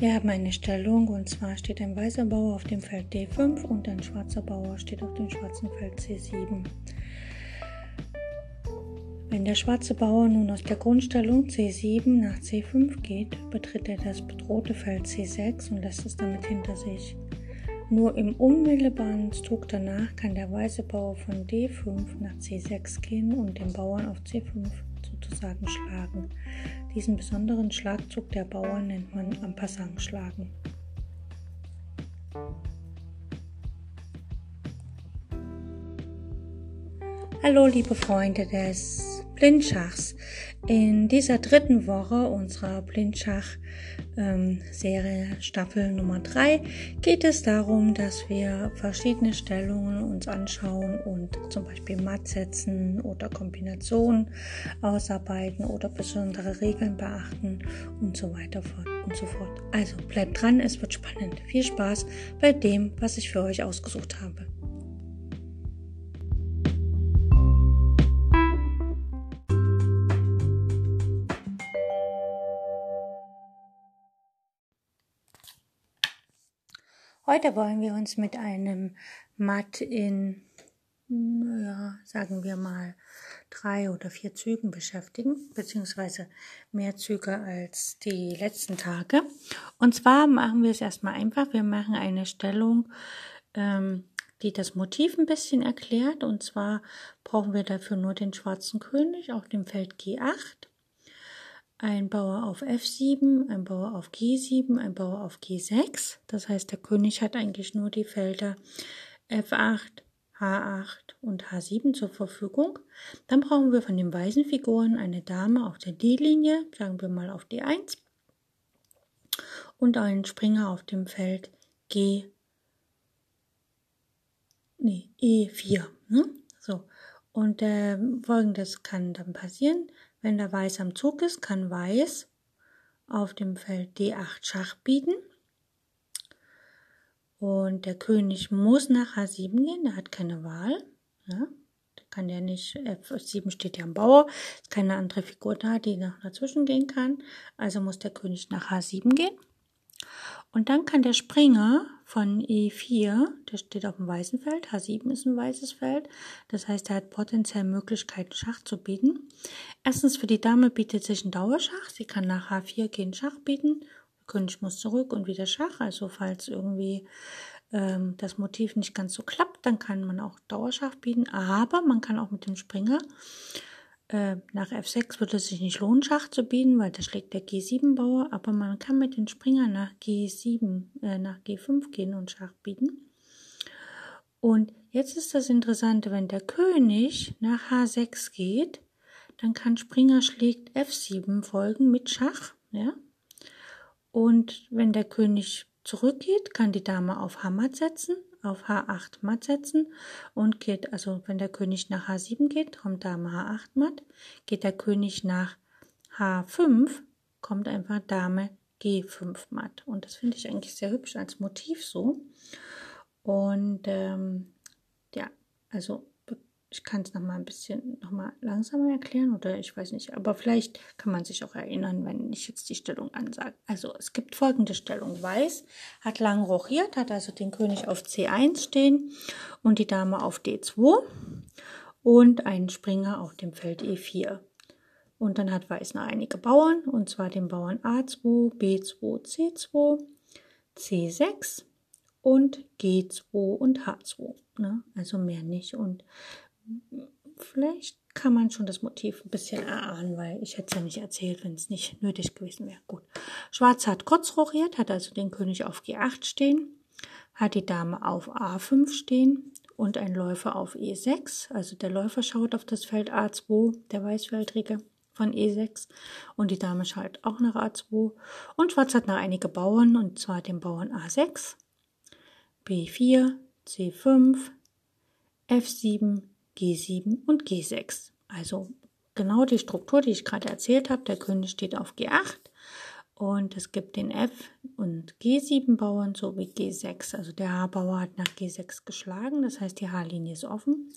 Wir haben eine Stellung und zwar steht ein weißer Bauer auf dem Feld D5 und ein schwarzer Bauer steht auf dem schwarzen Feld C7. Wenn der schwarze Bauer nun aus der Grundstellung C7 nach C5 geht, betritt er das bedrohte Feld C6 und lässt es damit hinter sich. Nur im unmittelbaren Zug danach kann der weiße Bauer von D5 nach C6 gehen und den Bauern auf C5 sozusagen schlagen. Diesen besonderen Schlagzug der Bauern nennt man am schlagen. Hallo liebe Freunde des Blindschachs. In dieser dritten Woche unserer Blindschach-Serie ähm, Staffel Nummer 3 geht es darum, dass wir verschiedene Stellungen uns anschauen und zum Beispiel Matt setzen oder Kombinationen ausarbeiten oder besondere Regeln beachten und so weiter und so fort. Also bleibt dran, es wird spannend. Viel Spaß bei dem, was ich für euch ausgesucht habe. Heute wollen wir uns mit einem Matt in, ja, sagen wir mal, drei oder vier Zügen beschäftigen, beziehungsweise mehr Züge als die letzten Tage. Und zwar machen wir es erstmal einfach. Wir machen eine Stellung, ähm, die das Motiv ein bisschen erklärt. Und zwar brauchen wir dafür nur den schwarzen König auf dem Feld G8 ein Bauer auf F7, ein Bauer auf G7, ein Bauer auf G6. Das heißt, der König hat eigentlich nur die Felder F8, H8 und H7 zur Verfügung. Dann brauchen wir von den weißen Figuren eine Dame auf der D-Linie, sagen wir mal auf D1 und einen Springer auf dem Feld G, nee, E4. Ne? So. Und äh, folgendes kann dann passieren. Wenn der Weiß am Zug ist, kann Weiß auf dem Feld D8 Schach bieten. Und der König muss nach H7 gehen, der hat keine Wahl. Ja, kann der nicht, F7 steht ja am Bauer, ist keine andere Figur da, die noch dazwischen gehen kann. Also muss der König nach H7 gehen. Und dann kann der Springer von E4, der steht auf dem weißen Feld, H7 ist ein weißes Feld, das heißt, er hat potenziell Möglichkeiten, Schach zu bieten. Erstens für die Dame bietet sich ein Dauerschach, sie kann nach H4 gehen Schach bieten, König muss zurück und wieder Schach, also falls irgendwie ähm, das Motiv nicht ganz so klappt, dann kann man auch Dauerschach bieten, aber man kann auch mit dem Springer äh, nach F6 würde es sich nicht lohnen, Schach zu bieten, weil da schlägt der G7-Bauer, aber man kann mit den Springer nach G7, äh, nach G5 gehen und Schach bieten. Und jetzt ist das Interessante, wenn der König nach H6 geht, dann kann Springer schlägt F7 folgen mit Schach, ja. Und wenn der König zurückgeht, kann die Dame auf Hammer setzen auf H8 matt setzen und geht, also wenn der König nach H7 geht, kommt Dame H8 matt. Geht der König nach H5, kommt einfach Dame G5 matt. Und das finde ich eigentlich sehr hübsch als Motiv so. Und ähm, ja, also ich kann es noch mal ein bisschen noch mal langsamer erklären oder ich weiß nicht, aber vielleicht kann man sich auch erinnern, wenn ich jetzt die Stellung ansage. Also es gibt folgende Stellung. Weiß hat lang rochiert, hat also den König auf C1 stehen und die Dame auf D2 und einen Springer auf dem Feld E4. Und dann hat Weiß noch einige Bauern, und zwar den Bauern A2, B2, C2, C6 und G2 und H2. Ne? Also mehr nicht. Und vielleicht kann man schon das Motiv ein bisschen erahnen, weil ich hätte es ja nicht erzählt, wenn es nicht nötig gewesen wäre. Gut. Schwarz hat kurz rochiert, hat also den König auf G8 stehen, hat die Dame auf A5 stehen und ein Läufer auf E6. Also der Läufer schaut auf das Feld A2, der Weißfeldrige von E6 und die Dame schaut auch nach A2 und Schwarz hat noch einige Bauern und zwar den Bauern A6, B4, C5, F7, G7 und G6. Also genau die Struktur, die ich gerade erzählt habe. Der König steht auf G8 und es gibt den F- und G7-Bauern sowie G6. Also der H-Bauer hat nach G6 geschlagen, das heißt die H-Linie ist offen.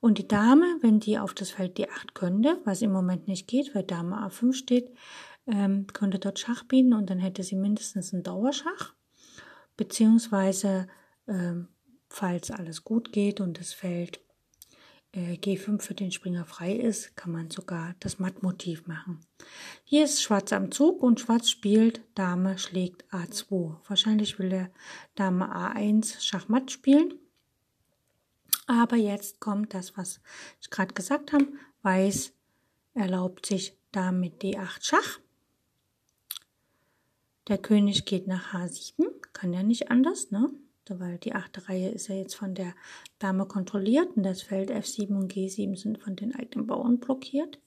Und die Dame, wenn die auf das Feld D8 könnte, was im Moment nicht geht, weil Dame A5 steht, ähm, könnte dort Schach bieten und dann hätte sie mindestens einen Dauerschach. Beziehungsweise, ähm, falls alles gut geht und das Feld G5 für den Springer frei ist, kann man sogar das Mattmotiv machen. Hier ist Schwarz am Zug und Schwarz spielt, Dame schlägt A2. Wahrscheinlich will der Dame A1 Schachmatt spielen. Aber jetzt kommt das, was ich gerade gesagt habe. Weiß erlaubt sich damit D8 Schach. Der König geht nach H7, kann ja nicht anders, ne? Weil die achte Reihe ist ja jetzt von der Dame kontrolliert und das Feld F7 und G7 sind von den eigenen Bauern blockiert.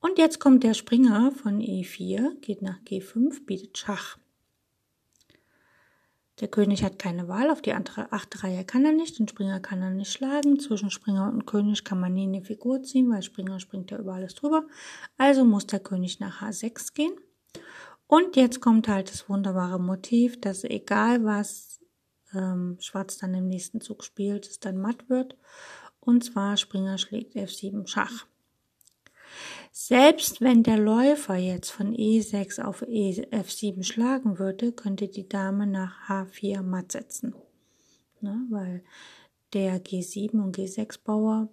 Und jetzt kommt der Springer von E4, geht nach G5, bietet Schach. Der König hat keine Wahl, auf die andere achte Reihe kann er nicht, den Springer kann er nicht schlagen. Zwischen Springer und König kann man nie eine Figur ziehen, weil Springer springt ja über alles drüber. Also muss der König nach H6 gehen. Und jetzt kommt halt das wunderbare Motiv, dass egal was ähm, Schwarz dann im nächsten Zug spielt, es dann matt wird. Und zwar Springer schlägt F7 Schach. Selbst wenn der Läufer jetzt von E6 auf e F7 schlagen würde, könnte die Dame nach H4 matt setzen. Ne, weil der G7 und G6 Bauer,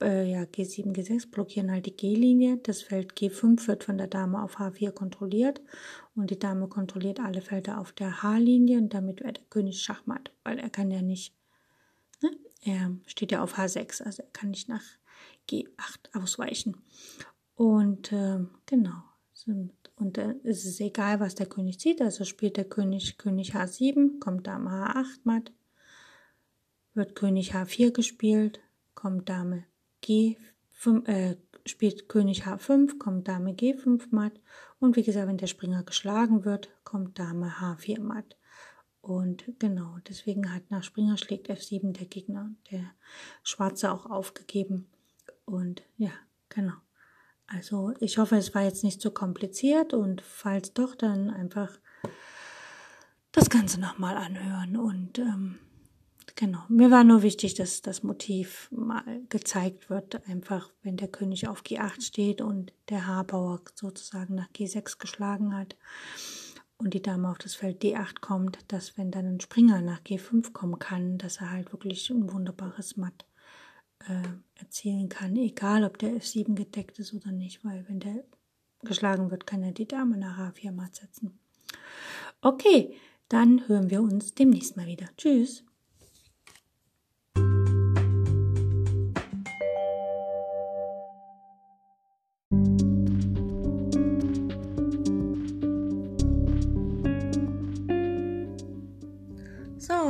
äh, ja, G7, G6 blockieren halt die G-Linie. Das Feld G5 wird von der Dame auf H4 kontrolliert und die Dame kontrolliert alle Felder auf der H-Linie und damit wird der König Schachmatt, weil er kann ja nicht, ne? er steht ja auf H6, also er kann nicht nach G8 ausweichen. Und äh, genau, und äh, es ist egal, was der König zieht, also spielt der König König H7, kommt Dame H8 matt, wird König H4 gespielt, kommt Dame G5, äh, spielt König H5, kommt Dame G5 matt und wie gesagt, wenn der Springer geschlagen wird, kommt Dame H4 matt. Und genau, deswegen hat nach Springer schlägt F7 der Gegner, der Schwarze auch aufgegeben. Und ja, genau. Also ich hoffe, es war jetzt nicht so kompliziert und falls doch, dann einfach das Ganze nochmal anhören. Und ähm, genau, mir war nur wichtig, dass das Motiv mal gezeigt wird, einfach wenn der König auf G8 steht und der Haarbauer sozusagen nach G6 geschlagen hat und die Dame auf das Feld D8 kommt, dass wenn dann ein Springer nach G5 kommen kann, dass er halt wirklich ein wunderbares Matt äh, erzielen kann, egal ob der F7 gedeckt ist oder nicht, weil wenn der geschlagen wird, kann er die Dame nach H4 matt setzen. Okay, dann hören wir uns demnächst mal wieder. Tschüss.